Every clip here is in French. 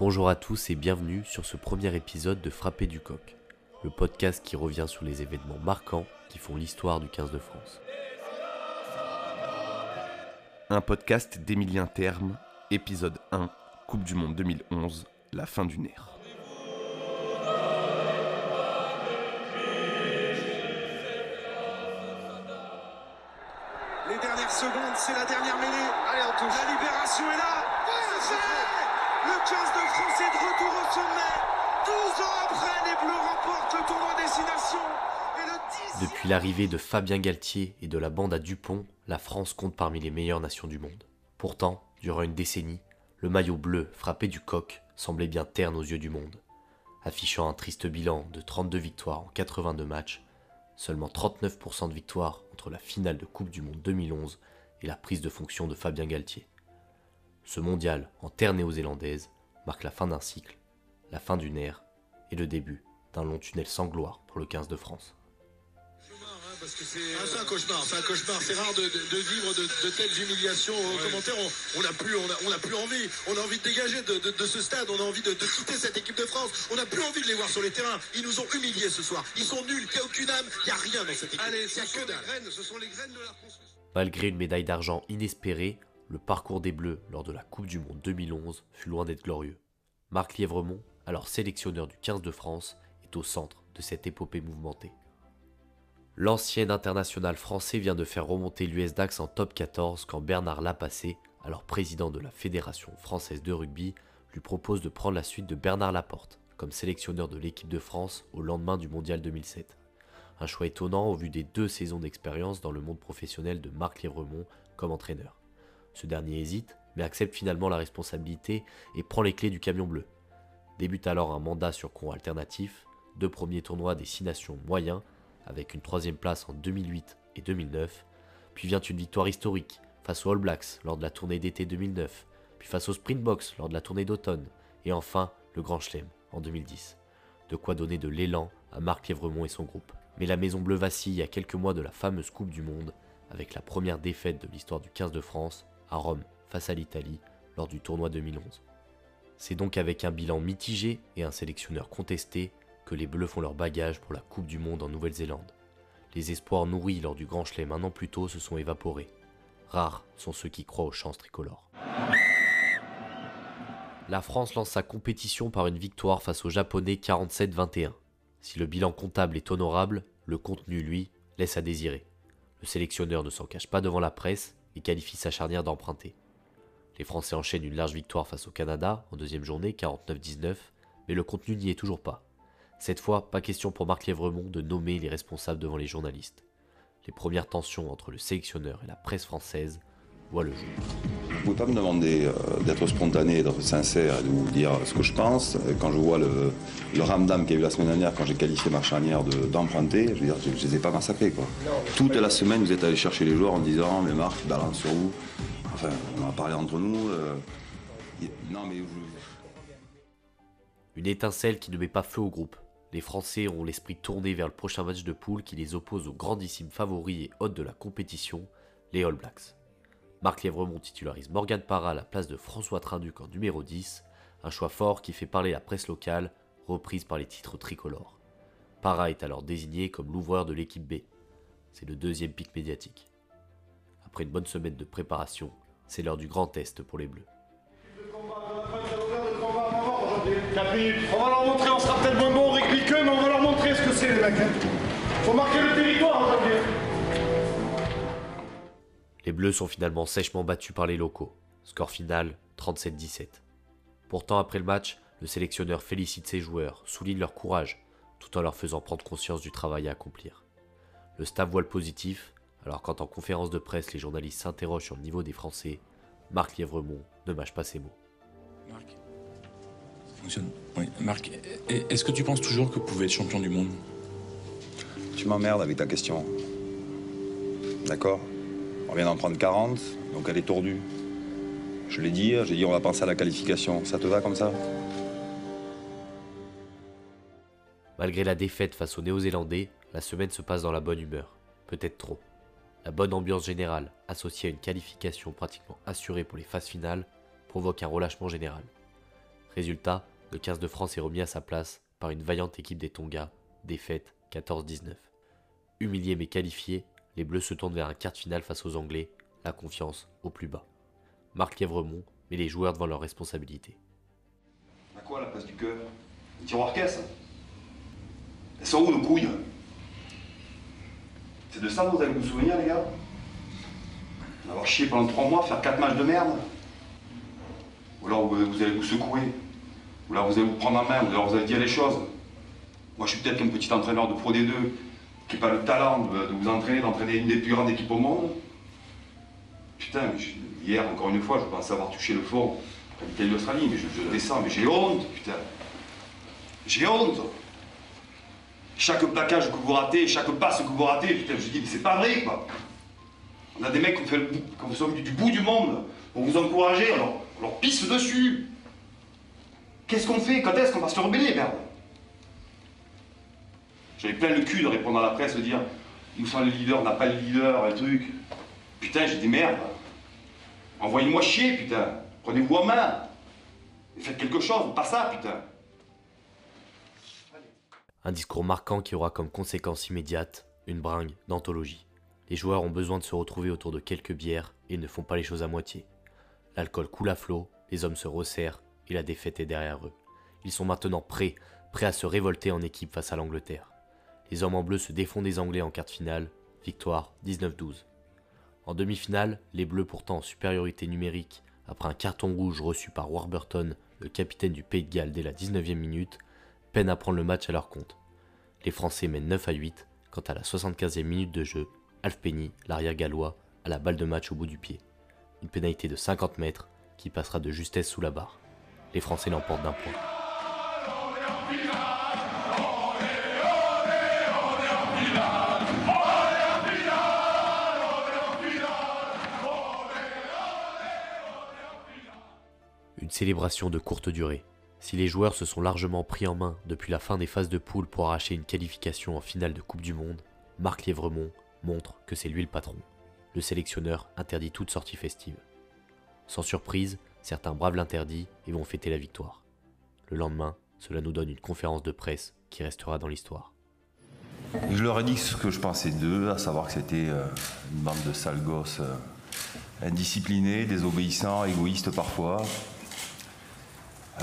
Bonjour à tous et bienvenue sur ce premier épisode de Frapper du coq, le podcast qui revient sur les événements marquants qui font l'histoire du 15 de France. Un podcast d'Emilien Terme, épisode 1, Coupe du Monde 2011, la fin d'une ère. Les dernières secondes, c'est la dernière mêlée. Allez, on touche. La libération est là. Le 15 de France est de retour au sommet. 12 ans après, les Bleus remportent le tournoi Destination. Et le 10 Depuis l'arrivée de Fabien Galtier et de la bande à Dupont, la France compte parmi les meilleures nations du monde. Pourtant, durant une décennie, le maillot bleu frappé du coq semblait bien terne aux yeux du monde. Affichant un triste bilan de 32 victoires en 82 matchs, seulement 39% de victoires entre la finale de Coupe du Monde 2011 et la prise de fonction de Fabien Galtier. Ce mondial en terre néo-zélandaise marque la fin d'un cycle, la fin d'une ère et le début d'un long tunnel sans gloire pour le 15 de France. Ah, c'est un cauchemar, c'est un cauchemar. C'est rare de, de- de vivre de, de telles humiliations aux commentaires. On- On n'a plus, on a, on a plus envie. On a envie de dégager de, de- de ce stade. On a envie de, de quitter cette équipe de France. On n'a plus envie de les voir sur les terrains. Ils nous ont humiliés ce soir. Ils sont nuls. Il n'y a aucune âme. Il n'y a rien dans cette équipe. Allez, ce y a sont que les dalle. graines, ce sont les graines de la construction. Malgré une médaille d'argent inespérée, le parcours des Bleus lors de la Coupe du Monde 2011 fut loin d'être glorieux. Marc Lièvremont, alors sélectionneur du 15 de France, est au centre de cette épopée mouvementée. L'ancien international français vient de faire remonter l'US Dax en top 14 quand Bernard Lapassé, alors président de la Fédération française de rugby, lui propose de prendre la suite de Bernard Laporte comme sélectionneur de l'équipe de France au lendemain du Mondial 2007. Un choix étonnant au vu des deux saisons d'expérience dans le monde professionnel de Marc Lièvremont comme entraîneur. Ce dernier hésite, mais accepte finalement la responsabilité et prend les clés du camion bleu. Débute alors un mandat sur cours alternatif, deux premiers tournois des six nations moyens, avec une troisième place en 2008 et 2009, puis vient une victoire historique face aux All Blacks lors de la tournée d'été 2009, puis face aux Springboks lors de la tournée d'automne, et enfin le Grand Chelem en 2010. De quoi donner de l'élan à Marc Lièvremont et son groupe. Mais la Maison Bleue vacille à quelques mois de la fameuse Coupe du Monde, avec la première défaite de l'histoire du 15 de France, à Rome, face à l'Italie, lors du tournoi 2011. C'est donc avec un bilan mitigé et un sélectionneur contesté que les Bleus font leur bagage pour la Coupe du Monde en Nouvelle-Zélande. Les espoirs nourris lors du Grand Chelem un an plus tôt se sont évaporés. Rares sont ceux qui croient aux chances tricolores. La France lance sa compétition par une victoire face aux Japonais 47-21. Si le bilan comptable est honorable, le contenu, lui, laisse à désirer. Le sélectionneur ne s'en cache pas devant la presse et qualifie sa charnière d'emprunter. Les Français enchaînent une large victoire face au Canada en deuxième journée 49-19, mais le contenu n'y est toujours pas. Cette fois, pas question pour Marc Lièvremont de nommer les responsables devant les journalistes. Les premières tensions entre le sélectionneur et la presse française voient le jour. Vous pouvez pas me demander euh, d'être spontané, d'être sincère et de vous dire ce que je pense. Quand je vois le, le ramdam qu'il y a eu la semaine dernière, quand j'ai qualifié ma charnière de- d'emprunter, je veux dire, je, je les ai pas massacrés. Quoi. Toute la semaine, vous êtes allé chercher les joueurs en disant, mais Marc, balance sur vous. Enfin, on en a parlé entre nous. euh, non, mais je- Une étincelle qui ne met pas feu au groupe. Les Français ont l'esprit tourné vers le prochain match de poule qui les oppose aux grandissimes favoris et hôtes de la compétition, les All Blacks. Marc Lièvremont titularise Morgan Parra à la place de François Trinduc en numéro 10, un choix fort qui fait parler la presse locale, reprise par les titres tricolores. Parra est alors désigné comme l'ouvreur de l'équipe B. C'est le deuxième pic médiatique. Après une bonne semaine de préparation, c'est l'heure du grand test pour les Bleus. On va leur montrer, on sera peut-être moins mais on va leur montrer ce que c'est les mecs. hein. Faut marquer le territoire. Les Bleus sont finalement sèchement battus par les locaux. Score final 37-17. Pourtant, après le match, le sélectionneur félicite ses joueurs, souligne leur courage, tout en leur faisant prendre conscience du travail à accomplir. Le staff voit le positif, alors quand en conférence de presse les journalistes s'interrogent sur le niveau des Français, Marc Lièvremont ne mâche pas ses mots. Marc. Ça fonctionne. Oui, Marc, est-ce que tu penses toujours que vous pouvez être champion du monde? Tu m'emmerdes avec ta question. D'accord? On vient d'en prendre 40, donc elle est tordue. Je l'ai dit, j'ai dit on va penser à la qualification. Ça te va comme ça? Malgré la défaite face aux Néo-Zélandais, la semaine se passe dans la bonne humeur, peut-être trop. La bonne ambiance générale, associée à une qualification pratiquement assurée pour les phases finales, provoque un relâchement général. Résultat, le 15 de France est remis à sa place par une vaillante équipe des Tonga, défaite 14-19. Humiliés mais qualifiés, les Bleus se tournent vers un quart de face aux Anglais, la confiance au plus bas. Marc Lièvremont met les joueurs devant leurs responsabilités. À quoi la place du cœur? Le tiroir caisse Elles sont où nos couilles? C'est de ça dont vous allez vous souvenir, les gars? Avoir chié pendant trois mois, faire quatre matchs de merde? Ou alors vous, vous allez vous secouer? Ou alors vous allez vous prendre en main, ou alors vous allez dire les choses? Moi, je suis peut-être qu'un petit entraîneur de Pro D2 qui n'a pas le talent de, de vous entraîner, d'entraîner une des plus grandes équipes au monde. Putain, hier, encore une fois, je pensais avoir touché le fond l'Italie d'Australie, mais je, descends, mais j'ai honte, putain. J'ai honte. Chaque plaquage que vous ratez, chaque passe que vous ratez, putain, je dis, mais c'est pas vrai, quoi. On a des mecs qui sont venus du bout du monde pour vous encourager, alors on leur pisse dessus. Qu'est-ce qu'on fait? Quand est-ce qu'on va se rebeller, merde? J'avais plein le cul de répondre à la presse, de dire, nous sommes le leader, on n'a pas le leader, un truc. Putain, j'ai dit merde. Envoyez-moi chier, putain. Prenez-vous en main. Faites quelque chose, pas ça, putain. Un discours marquant qui aura comme conséquence immédiate une bringue d'anthologie. Les joueurs ont besoin de se retrouver autour de quelques bières et ne font pas les choses à moitié. L'alcool coule à flot, les hommes se resserrent et la défaite est derrière eux. Ils sont maintenant prêts, prêts à se révolter en équipe face à l'Angleterre. Les hommes en bleu se défont des Anglais en quart finale, victoire 19-12. En demi-finale, les Bleus pourtant en supériorité numérique, après un carton rouge reçu par Warburton, le capitaine du Pays de Galles dès la 19e minute, peinent à prendre le match à leur compte. Les Français mènent 9 à 8 quand à la 75e minute de jeu, Alf Penny, l'arrière gallois, a la balle de match au bout du pied. Une pénalité de 50 mètres qui passera de justesse sous la barre. Les Français l'emportent d'un point. Une célébration de courte durée. Si les joueurs se sont largement pris en main depuis la fin des phases de poule pour arracher une qualification en finale de Coupe du Monde, Marc Lièvremont montre que c'est lui le patron. Le sélectionneur interdit toute sortie festive. Sans surprise, certains bravent l'interdit et vont fêter la victoire. Le lendemain, cela nous donne une conférence de presse qui restera dans l'histoire. Je leur ai dit ce que je pensais d'eux, à savoir que c'était euh, une bande de sales gosses euh, indisciplinés, désobéissants, égoïstes parfois,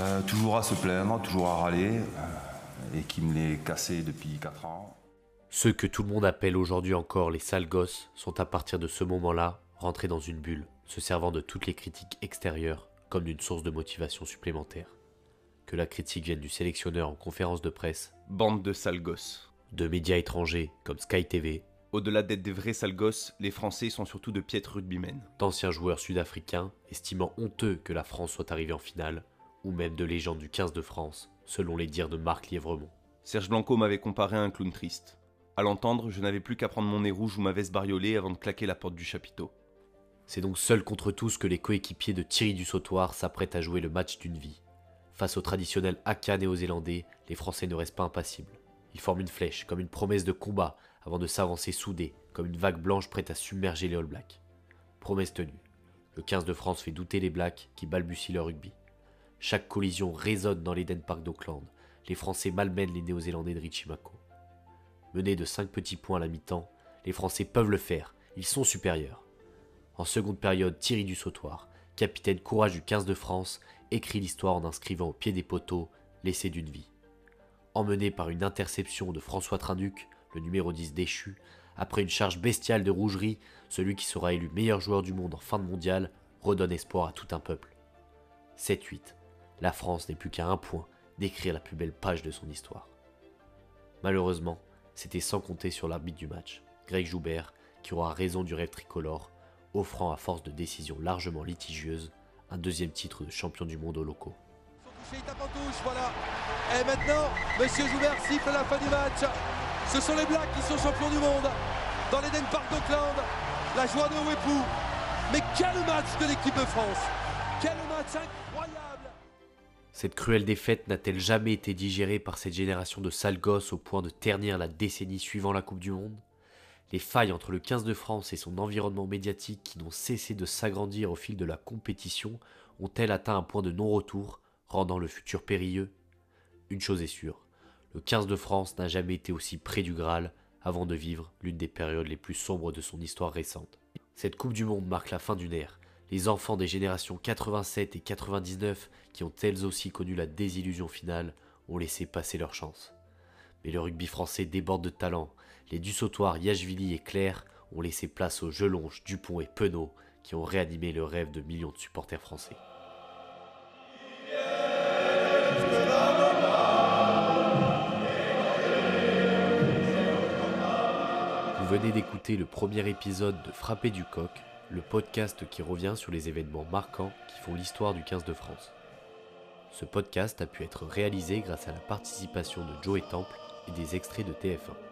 euh, toujours à se plaindre, toujours à râler, euh, et qui me les cassaient depuis 4 ans. Ceux que tout le monde appelle aujourd'hui encore les sales gosses sont à partir de ce moment-là rentrés dans une bulle, se servant de toutes les critiques extérieures comme d'une source de motivation supplémentaire. Que la critique vienne du sélectionneur en conférence de presse, Bande de sales gosses. de médias étrangers comme Sky TV, Au-delà d'être des vrais sales gosses, les Français sont surtout de piètres rugbymen. d'anciens joueurs sud-africains estimant honteux que la France soit arrivée en finale, ou même de légendes du 15 de France, selon les dires de Marc Lièvremont. Serge Blanco m'avait comparé à un clown triste. À l'entendre, je n'avais plus qu'à prendre mon nez rouge ou ma veste bariolée avant de claquer la porte du chapiteau. C'est donc seul contre tous que les coéquipiers de Thierry du Sautoir s'apprêtent à jouer le match d'une vie. Face au traditionnel haka néo-zélandais, les Français ne restent pas impassibles. Ils forment une flèche, comme une promesse de combat, avant de s'avancer soudés, comme une vague blanche prête à submerger les All Blacks. Promesse tenue. Le 15 de France fait douter les Blacks qui balbutient leur rugby. Chaque collision résonne dans l'Eden Park d'Auckland. Les Français malmènent les Néo-Zélandais de Richimako. Menés de 5 petits points à la mi-temps, les Français peuvent le faire, ils sont supérieurs. En seconde période, Thierry du capitaine courage du 15 de France, écrit l'histoire en inscrivant au pied des poteaux l'essai d'une vie. Emmené par une interception de François Trinduc, le numéro 10 déchu, après une charge bestiale de rougerie, celui qui sera élu meilleur joueur du monde en fin de mondial redonne espoir à tout un peuple. 7-8. La France n'est plus qu'à un point d'écrire la plus belle page de son histoire. Malheureusement, c'était sans compter sur l'arbitre du match, Greg Joubert, qui aura raison du rêve tricolore, offrant à force de décisions largement litigieuses un deuxième titre de champion du monde aux locaux. Il tape en touche, voilà. Et maintenant, Monsieur Joubert siffle la fin du match. Ce sont les Blacks qui sont champions du monde dans l'Eden Park d'Auckland. La joie de Wepou. Mais quel match de l'équipe de France Quel match incroyable Cette cruelle défaite n'a-t-elle jamais été digérée par cette génération de sales gosses au point de ternir la décennie suivant la Coupe du Monde? Les failles entre le 15 de France et son environnement médiatique qui n'ont cessé de s'agrandir au fil de la compétition ont-elles atteint un point de non-retour, rendant le futur périlleux? Une chose est sûre, le 15 de France n'a jamais été aussi près du Graal avant de vivre l'une des périodes les plus sombres de son histoire récente. Cette Coupe du Monde marque la fin d'une ère. Les enfants des générations 87 et 99, qui ont elles aussi connu la désillusion finale, ont laissé passer leur chance. Mais le rugby français déborde de talent. Les Dussautoirs, Yachvili et Claire ont laissé place aux Jelonges, Dupont et Penaud, qui ont réanimé le rêve de millions de supporters français. Vous venez d'écouter le premier épisode de Frapper du coq, le podcast qui revient sur les événements marquants qui font l'histoire du 15 de France. Ce podcast a pu être réalisé grâce à la participation de Joe et Temple et des extraits de TF1.